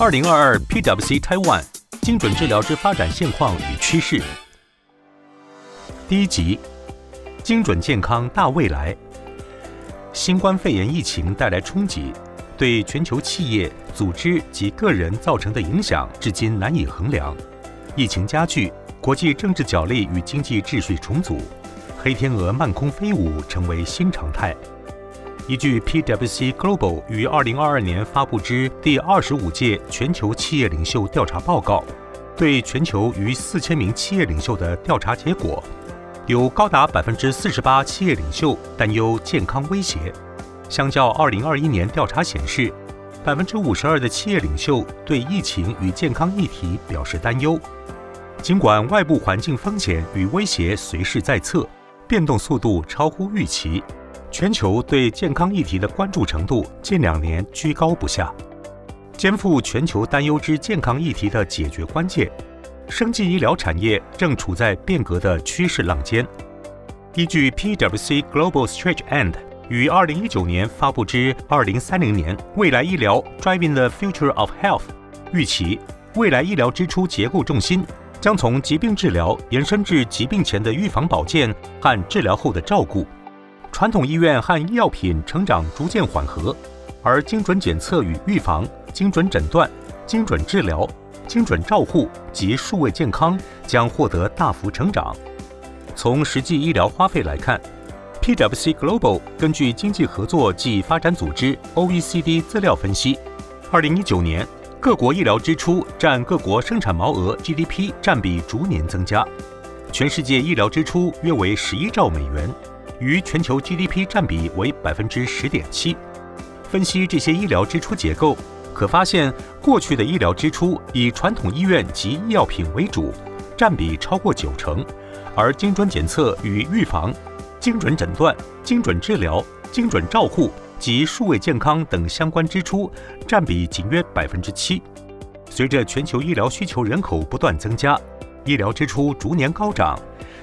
二零二二 PWC Taiwan 精准治疗之发展现况与趋势。第一集，精准健康大未来。新冠肺炎疫情带来冲击，对全球企业、组织及个人造成的影响至今难以衡量。疫情加剧，国际政治角力与经济秩序重组，黑天鹅漫空飞舞成为新常态。依据 PwC Global 于二零二二年发布之第二十五届全球企业领袖调查报告，对全球逾四千名企业领袖的调查结果，有高达百分之四十八企业领袖担忧健康威胁，相较二零二一年调查显示，百分之五十二的企业领袖对疫情与健康议题表示担忧。尽管外部环境风险与威胁随时在侧，变动速度超乎预期。全球对健康议题的关注程度近两年居高不下，肩负全球担忧之健康议题的解决关键，生技医疗产业正处在变革的趋势浪尖。依据 PwC Global Stretch End 于二零一九年发布之二零三零年未来医疗 Driving the Future of Health，预期未来医疗支出结构重心将从疾病治疗延伸至疾病前的预防保健和治疗后的照顾。传统医院和医药品成长逐渐缓和，而精准检测与预防、精准诊断、精准治疗、精准照护及数位健康将获得大幅成长。从实际医疗花费来看，PwC Global 根据经济合作暨发展组织 （OECD） 资料分析，2019年各国医疗支出占各国生产毛额 （GDP） 占比逐年增加，全世界医疗支出约为11兆美元。于全球 GDP 占比为百分之十点七。分析这些医疗支出结构，可发现过去的医疗支出以传统医院及医药品为主，占比超过九成；而精准检测与预防、精准诊断、精准治疗、精准照护及数位健康等相关支出占比仅约百分之七。随着全球医疗需求人口不断增加，医疗支出逐年高涨。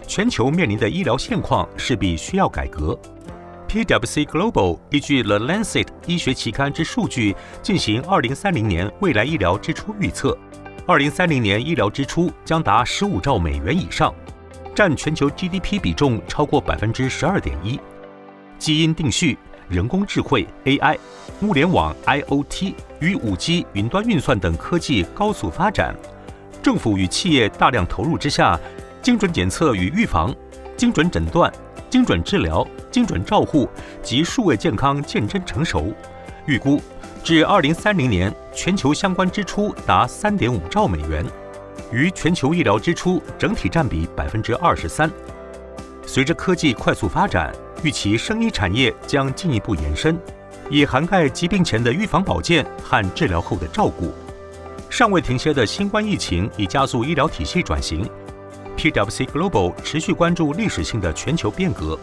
全球面临的医疗现况势必需要改革。PwC Global 依据 The Lancet 医学期刊之数据进行2030年未来医疗支出预测。2030年医疗支出将达15兆美元以上，占全球 GDP 比重超过百分之十二点一。基因定序、人工智慧 AI、物联网 IoT 与 5G 云端运算等科技高速发展，政府与企业大量投入之下。精准检测与预防、精准诊断、精准治疗、精准照护及数位健康渐臻成熟，预估至二零三零年，全球相关支出达三点五兆美元，于全球医疗支出整体占比百分之二十三。随着科技快速发展，预期生医产业将进一步延伸，以涵盖疾病前的预防保健和治疗后的照顾。尚未停歇的新冠疫情已加速医疗体系转型。PwC Global 持续关注历史性的全球变革，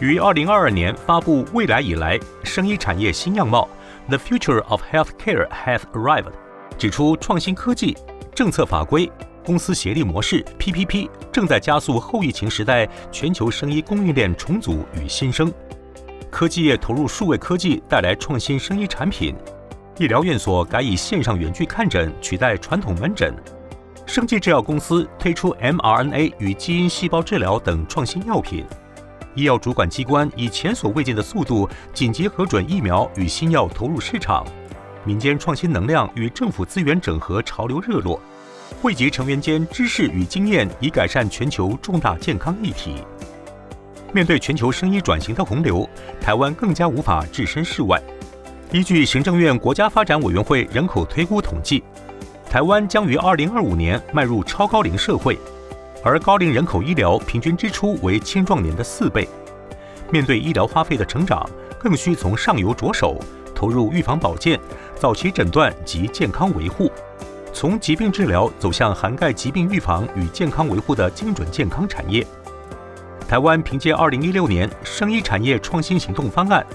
于二零二二年发布未来以来生医产业新样貌：The Future of Healthcare Has Arrived，指出创新科技、政策法规、公司协力模式 （PPP） 正在加速后疫情时代全球生医供应链重组与新生。科技业投入数位科技带来创新生医产品，医疗院所改以线上远距看诊取代传统门诊。生技制药公司推出 mRNA 与基因细胞治疗等创新药品，医药主管机关以前所未见的速度紧急核准疫苗与新药投入市场，民间创新能量与政府资源整合潮流热络，汇集成员间知识与经验，以改善全球重大健康议题。面对全球生医转型的洪流，台湾更加无法置身事外。依据行政院国家发展委员会人口推估统计。台湾将于二零二五年迈入超高龄社会，而高龄人口医疗平均支出为青壮年的四倍。面对医疗花费的成长，更需从上游着手，投入预防保健、早期诊断及健康维护，从疾病治疗走向涵盖疾病预防与健康维护的精准健康产业。台湾凭借二零一六年生医产业创新行动方案，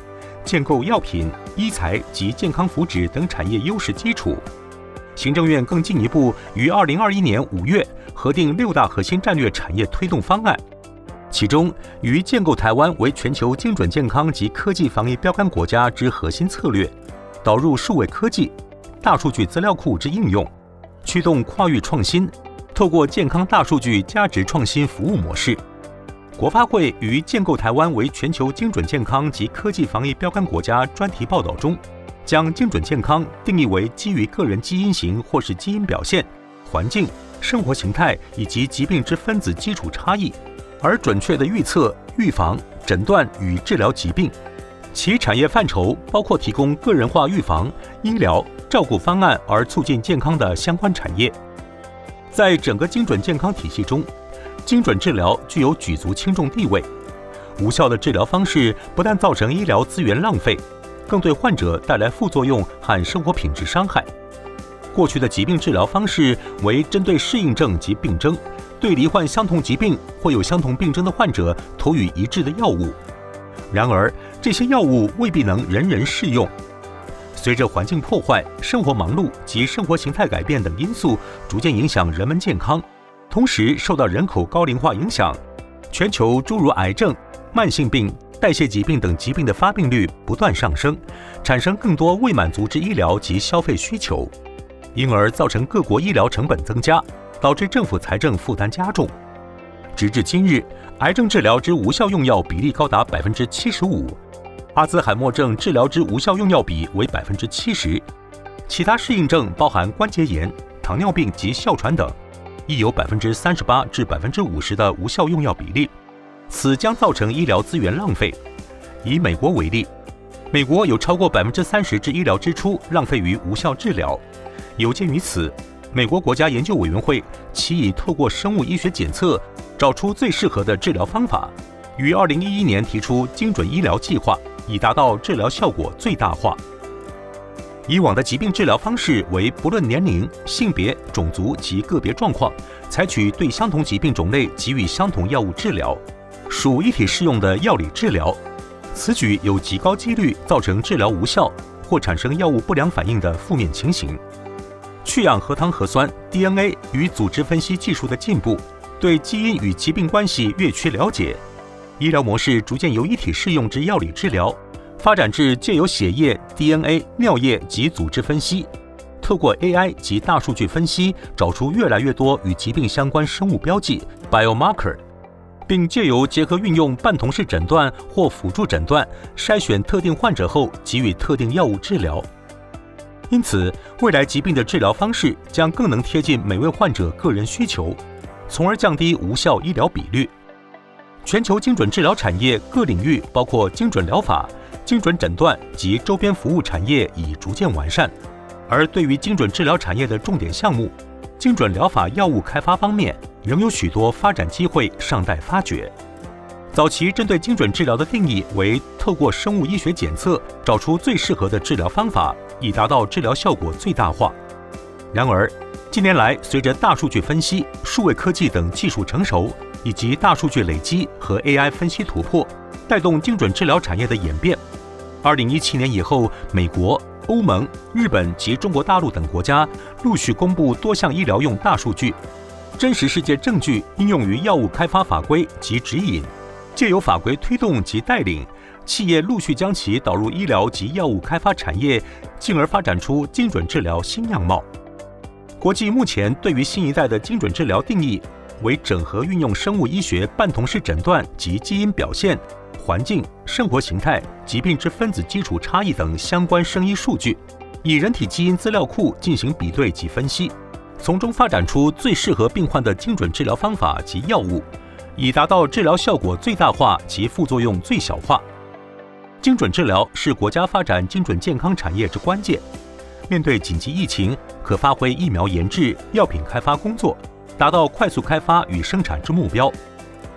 建构药品、医材及健康福祉等产业优势基础。行政院更进一步于二零二一年五月核定六大核心战略产业推动方案，其中于建构台湾为全球精准健康及科技防疫标杆国家之核心策略，导入数位科技，大数据资料库之应用，驱动跨域创新，透过健康大数据价值创新服务模式。国发会于建构台湾为全球精准健康及科技防疫标杆国家专题报道中，将精准健康定义为基于个人基因型或是基因表现、环境、生活形态以及疾病之分子基础差异，而准确地预测、预防、诊断与治疗疾病。其产业范畴包括提供个人化预防、医疗照顾方案而促进健康的相关产业。在整个精准健康体系中，精准治疗具有举足轻重地位。无效的治疗方式不但造成医疗资源浪费，更对患者带来副作用和生活品质伤害。过去的疾病治疗方式为针对适应症及病征，对罹患相同疾病或有相同病征的患者投予一致的药物。然而，这些药物未必能人人适用。随着环境破坏、生活忙碌及生活形态改变等因素逐渐影响人们健康，同时受到人口高龄化影响，全球诸如癌症、慢性病、代谢疾病等疾病的发病率不断上升，产生更多未满足之医疗及消费需求。因而造成各国医疗成本增加，导致政府财政负担加重。直至今日，癌症治疗之无效用药比例高达百分之七十五，阿兹海默症治疗之无效用药比为百分之七十，其他适应症包含关节炎、糖尿病及哮喘等，亦有百分之三十八至百分之五十的无效用药比例。此将造成医疗资源浪费。以美国为例，美国有超过百分之三十之医疗支出浪费于无效治疗。有鉴于此，美国国家研究委员会其已透过生物医学检测找出最适合的治疗方法，于二零一一年提出精准医疗计划，以达到治疗效果最大化。以往的疾病治疗方式为不论年龄、性别、种族及个别状况，采取对相同疾病种类给予相同药物治疗，属一体适用的药理治疗。此举有极高几率造成治疗无效或产生药物不良反应的负面情形。去氧核糖核酸 （DNA） 与组织分析技术的进步，对基因与疾病关系越趋了解，医疗模式逐渐由一体适用之药理治疗，发展至借由血液、DNA、尿液及组织分析，透过 AI 及大数据分析，找出越来越多与疾病相关生物标记 （biomarker），并借由结合运用半同式诊断或辅助诊断，筛选特定患者后给予特定药物治疗。因此，未来疾病的治疗方式将更能贴近每位患者个人需求，从而降低无效医疗比率。全球精准治疗产业各领域，包括精准疗法、精准诊断及周边服务产业已逐渐完善。而对于精准治疗产业的重点项目，精准疗法药物开发方面，仍有许多发展机会尚待发掘。早期针对精准治疗的定义为透过生物医学检测找出最适合的治疗方法，以达到治疗效果最大化。然而，近年来随着大数据分析、数位科技等技术成熟，以及大数据累积和 AI 分析突破，带动精准治疗产业的演变。二零一七年以后，美国、欧盟、日本及中国大陆等国家陆续公布多项医疗用大数据、真实世界证据应用于药物开发法规及指引。借由法规推动及带领，企业陆续将其导入医疗及药物开发产业，进而发展出精准治疗新样貌。国际目前对于新一代的精准治疗定义为整合运用生物医学半同式诊断及基因表现、环境、生活形态、疾病之分子基础差异等相关生医数据，以人体基因资料库进行比对及分析，从中发展出最适合病患的精准治疗方法及药物。以达到治疗效果最大化及副作用最小化。精准治疗是国家发展精准健康产业之关键。面对紧急疫情，可发挥疫苗研制、药品开发工作，达到快速开发与生产之目标。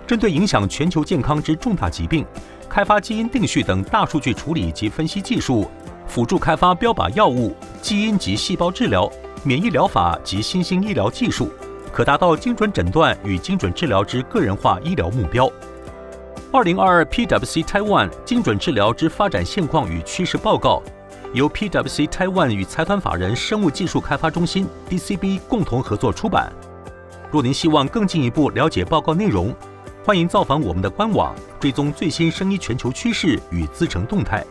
针对影响全球健康之重大疾病，开发基因定序等大数据处理及分析技术，辅助开发标靶药物、基因及细胞治疗、免疫疗法及新兴医疗技术。可达到精准诊断与精准治疗之个人化医疗目标。二零二二 PwC Taiwan 精准治疗之发展现况与趋势报告，由 PwC Taiwan 与财团法人生物技术开发中心 DCB 共同合作出版。若您希望更进一步了解报告内容，欢迎造访我们的官网，追踪最新生医全球趋势与资诚动态。